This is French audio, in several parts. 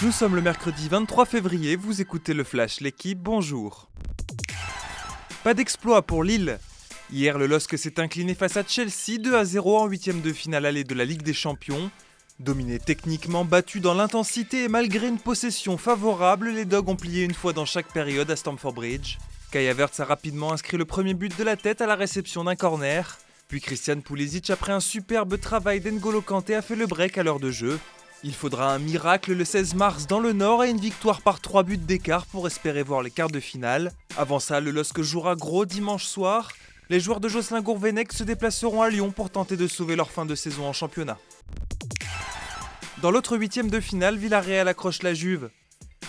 Nous sommes le mercredi 23 février, vous écoutez le Flash, l'équipe, bonjour. Pas d'exploit pour Lille. Hier, le LOSC s'est incliné face à Chelsea 2 à 0 en huitième de finale allée de la Ligue des Champions. Dominé techniquement, battu dans l'intensité et malgré une possession favorable, les Dogs ont plié une fois dans chaque période à Stamford Bridge. Kai Havertz a rapidement inscrit le premier but de la tête à la réception d'un corner. Puis Christian Pulisic, après un superbe travail d'Engolo Kanté, a fait le break à l'heure de jeu. Il faudra un miracle le 16 mars dans le Nord et une victoire par 3 buts d'écart pour espérer voir les quarts de finale. Avant ça, le LOSC jouera gros dimanche soir. Les joueurs de Jocelyn Gourvenec se déplaceront à Lyon pour tenter de sauver leur fin de saison en championnat. Dans l'autre huitième de finale, Villarreal accroche la Juve.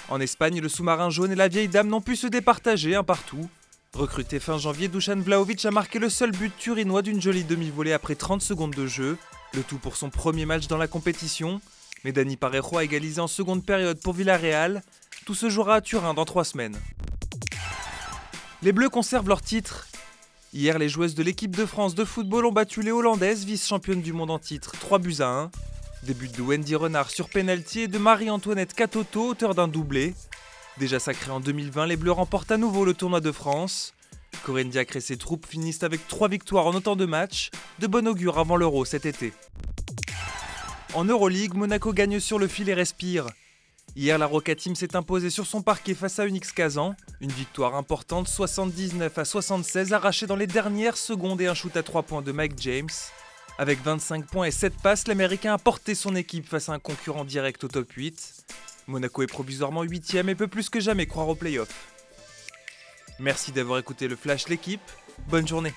En Espagne, le sous-marin jaune et la vieille dame n'ont pu se départager un partout. Recruté fin janvier, Dusan Vlaovic a marqué le seul but turinois d'une jolie demi-volée après 30 secondes de jeu. Le tout pour son premier match dans la compétition. Mais Dani Parejo a égalisé en seconde période pour Villarreal. Tout se jouera à Turin dans trois semaines. Les Bleus conservent leur titre. Hier, les joueuses de l'équipe de France de football ont battu les Hollandaises, vice-championnes du monde en titre, 3 buts à 1. Début de Wendy Renard sur penalty et de Marie-Antoinette Catoto, auteur d'un doublé. Déjà sacré en 2020, les Bleus remportent à nouveau le tournoi de France. Corinne Diacre et ses troupes finissent avec 3 victoires en autant de matchs, de bon augure avant l'Euro cet été. En Euroleague, Monaco gagne sur le fil et respire. Hier, la Roca Team s'est imposée sur son parquet face à Unix Kazan. Une victoire importante, 79 à 76, arrachée dans les dernières secondes et un shoot à 3 points de Mike James. Avec 25 points et 7 passes, l'Américain a porté son équipe face à un concurrent direct au top 8. Monaco est provisoirement 8 et peut plus que jamais croire aux playoffs. Merci d'avoir écouté le Flash l'équipe. Bonne journée.